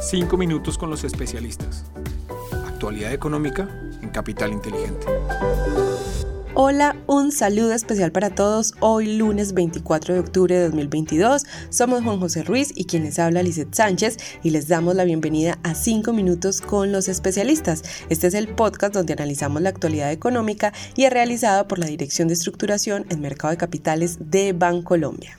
Cinco minutos con los especialistas. Actualidad económica en Capital Inteligente. Hola, un saludo especial para todos. Hoy lunes 24 de octubre de 2022 somos Juan José Ruiz y quienes habla Lizeth Sánchez y les damos la bienvenida a 5 minutos con los especialistas. Este es el podcast donde analizamos la actualidad económica y es realizado por la Dirección de Estructuración en Mercado de Capitales de Bancolombia.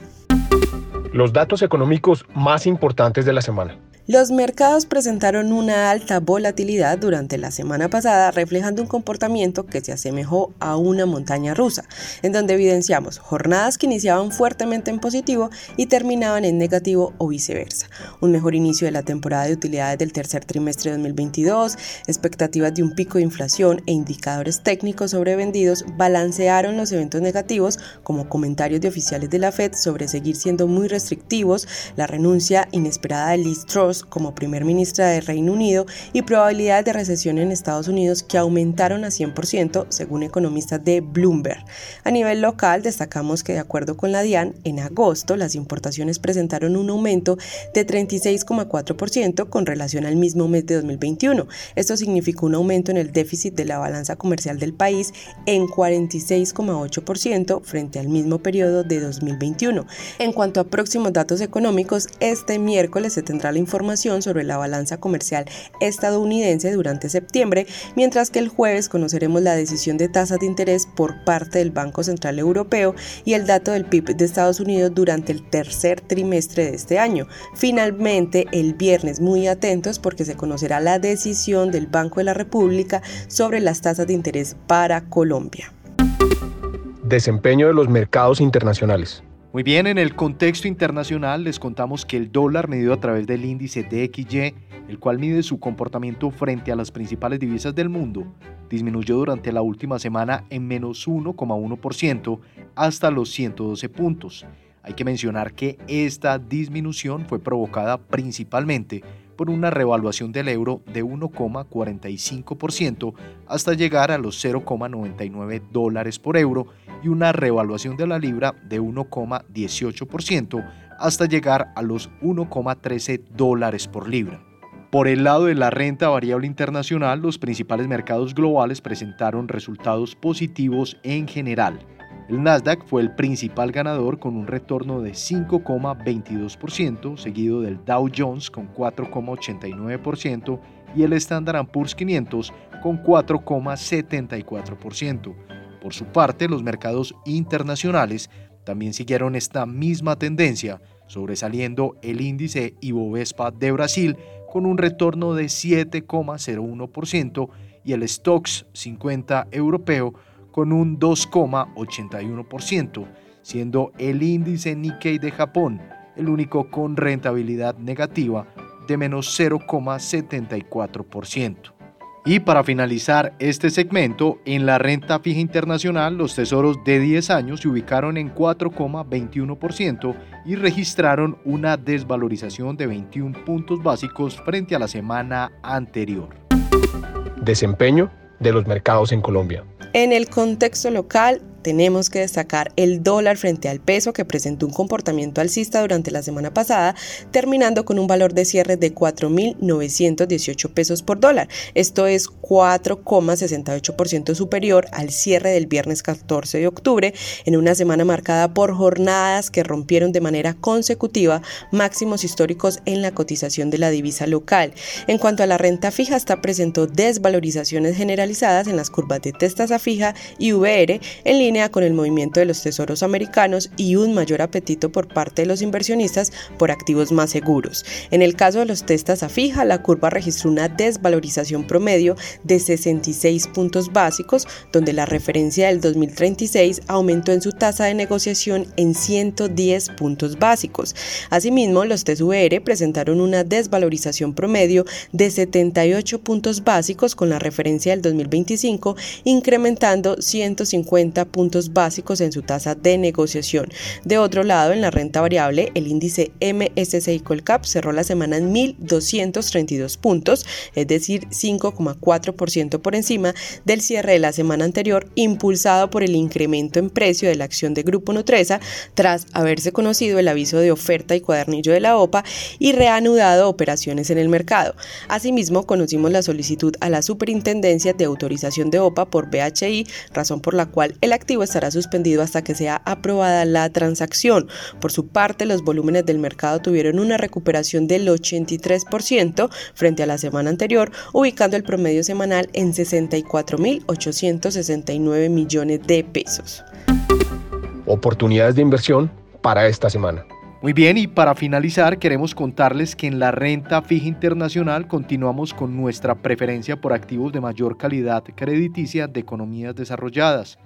Los datos económicos más importantes de la semana. Los mercados presentaron una alta volatilidad durante la semana pasada, reflejando un comportamiento que se asemejó a una montaña rusa, en donde evidenciamos jornadas que iniciaban fuertemente en positivo y terminaban en negativo o viceversa. Un mejor inicio de la temporada de utilidades del tercer trimestre de 2022, expectativas de un pico de inflación e indicadores técnicos sobrevendidos balancearon los eventos negativos como comentarios de oficiales de la Fed sobre seguir siendo muy restrictivos, la renuncia inesperada de Liz Truss como primer ministra de Reino Unido y probabilidades de recesión en Estados Unidos que aumentaron a 100% según economistas de Bloomberg. A nivel local, destacamos que de acuerdo con la DIAN, en agosto las importaciones presentaron un aumento de 36,4% con relación al mismo mes de 2021. Esto significó un aumento en el déficit de la balanza comercial del país en 46,8% frente al mismo periodo de 2021. En cuanto a próximos datos económicos, este miércoles se tendrá la información sobre la balanza comercial estadounidense durante septiembre, mientras que el jueves conoceremos la decisión de tasas de interés por parte del Banco Central Europeo y el dato del PIB de Estados Unidos durante el tercer trimestre de este año. Finalmente, el viernes muy atentos porque se conocerá la decisión del Banco de la República sobre las tasas de interés para Colombia. Desempeño de los mercados internacionales. Muy bien, en el contexto internacional les contamos que el dólar medido a través del índice DXY, el cual mide su comportamiento frente a las principales divisas del mundo, disminuyó durante la última semana en menos 1,1% hasta los 112 puntos. Hay que mencionar que esta disminución fue provocada principalmente por una revaluación del euro de 1,45% hasta llegar a los 0,99 dólares por euro y una revaluación de la libra de 1,18% hasta llegar a los 1,13 dólares por libra. Por el lado de la renta variable internacional, los principales mercados globales presentaron resultados positivos en general. El Nasdaq fue el principal ganador con un retorno de 5,22%, seguido del Dow Jones con 4,89% y el Standard Poor's 500 con 4,74%. Por su parte, los mercados internacionales también siguieron esta misma tendencia, sobresaliendo el índice Ibovespa de Brasil con un retorno de 7,01% y el Stocks 50 europeo con un 2,81%, siendo el índice Nikkei de Japón el único con rentabilidad negativa de menos 0,74%. Y para finalizar este segmento, en la renta fija internacional los tesoros de 10 años se ubicaron en 4,21% y registraron una desvalorización de 21 puntos básicos frente a la semana anterior. Desempeño de los mercados en Colombia. En el contexto local, tenemos que destacar el dólar frente al peso que presentó un comportamiento alcista durante la semana pasada, terminando con un valor de cierre de 4.918 pesos por dólar. Esto es 4,68% superior al cierre del viernes 14 de octubre, en una semana marcada por jornadas que rompieron de manera consecutiva máximos históricos en la cotización de la divisa local. En cuanto a la renta fija, esta presentó desvalorizaciones generalizadas en las curvas de testa fija y VR en línea con el movimiento de los tesoros americanos y un mayor apetito por parte de los inversionistas por activos más seguros. En el caso de los testas a fija, la curva registró una desvalorización promedio de 66 puntos básicos, donde la referencia del 2036 aumentó en su tasa de negociación en 110 puntos básicos. Asimismo, los TSVR presentaron una desvalorización promedio de 78 puntos básicos con la referencia del 2025, incrementando 150 puntos puntos básicos en su tasa de negociación. De otro lado, en la renta variable, el índice MSCI Colcap cerró la semana en 1.232 puntos, es decir, 5,4% por encima del cierre de la semana anterior, impulsado por el incremento en precio de la acción de Grupo Nutresa tras haberse conocido el aviso de oferta y cuadernillo de la OPA y reanudado operaciones en el mercado. Asimismo, conocimos la solicitud a la Superintendencia de Autorización de OPA por BHI, razón por la cual el activo estará suspendido hasta que sea aprobada la transacción. Por su parte, los volúmenes del mercado tuvieron una recuperación del 83% frente a la semana anterior, ubicando el promedio semanal en 64.869 millones de pesos. Oportunidades de inversión para esta semana. Muy bien, y para finalizar queremos contarles que en la renta fija internacional continuamos con nuestra preferencia por activos de mayor calidad crediticia de economías desarrolladas.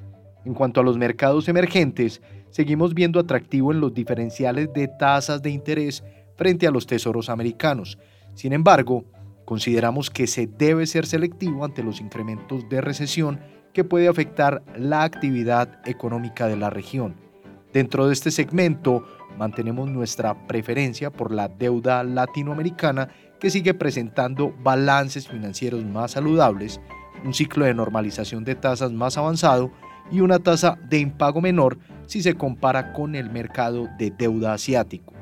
En cuanto a los mercados emergentes, seguimos viendo atractivo en los diferenciales de tasas de interés frente a los tesoros americanos. Sin embargo, consideramos que se debe ser selectivo ante los incrementos de recesión que puede afectar la actividad económica de la región. Dentro de este segmento, mantenemos nuestra preferencia por la deuda latinoamericana que sigue presentando balances financieros más saludables, un ciclo de normalización de tasas más avanzado y una tasa de impago menor si se compara con el mercado de deuda asiático.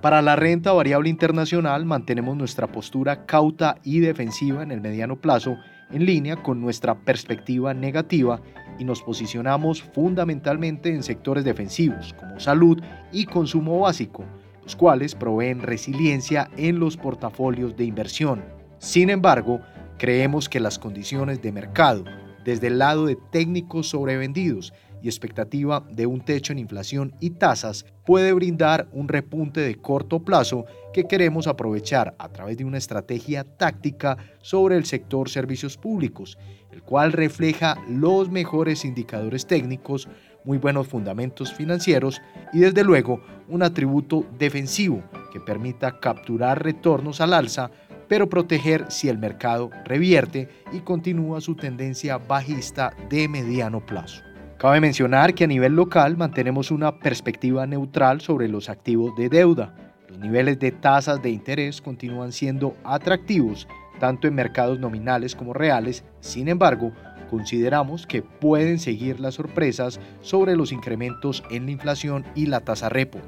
Para la renta variable internacional mantenemos nuestra postura cauta y defensiva en el mediano plazo en línea con nuestra perspectiva negativa y nos posicionamos fundamentalmente en sectores defensivos como salud y consumo básico, los cuales proveen resiliencia en los portafolios de inversión. Sin embargo, creemos que las condiciones de mercado, desde el lado de técnicos sobrevendidos y expectativa de un techo en inflación y tasas puede brindar un repunte de corto plazo que queremos aprovechar a través de una estrategia táctica sobre el sector servicios públicos, el cual refleja los mejores indicadores técnicos, muy buenos fundamentos financieros y desde luego un atributo defensivo que permita capturar retornos al alza pero proteger si el mercado revierte y continúa su tendencia bajista de mediano plazo. Cabe mencionar que a nivel local mantenemos una perspectiva neutral sobre los activos de deuda. Los niveles de tasas de interés continúan siendo atractivos tanto en mercados nominales como reales, sin embargo, consideramos que pueden seguir las sorpresas sobre los incrementos en la inflación y la tasa repo.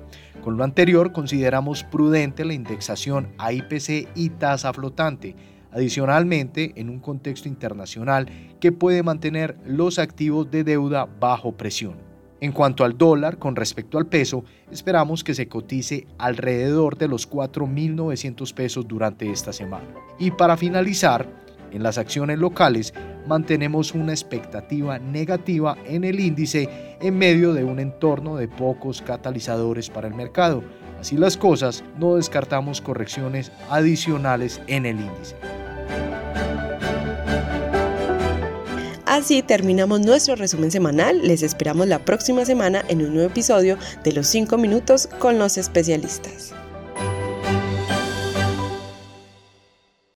Con lo anterior, consideramos prudente la indexación a IPC y tasa flotante, Adicionalmente, en un contexto internacional que puede mantener los activos de deuda bajo presión. En cuanto al dólar, con respecto al peso, esperamos que se cotice alrededor de los 4.900 pesos durante esta semana. Y para finalizar, en las acciones locales mantenemos una expectativa negativa en el índice en medio de un entorno de pocos catalizadores para el mercado. Así las cosas, no descartamos correcciones adicionales en el índice. Así terminamos nuestro resumen semanal. Les esperamos la próxima semana en un nuevo episodio de Los 5 minutos con los especialistas.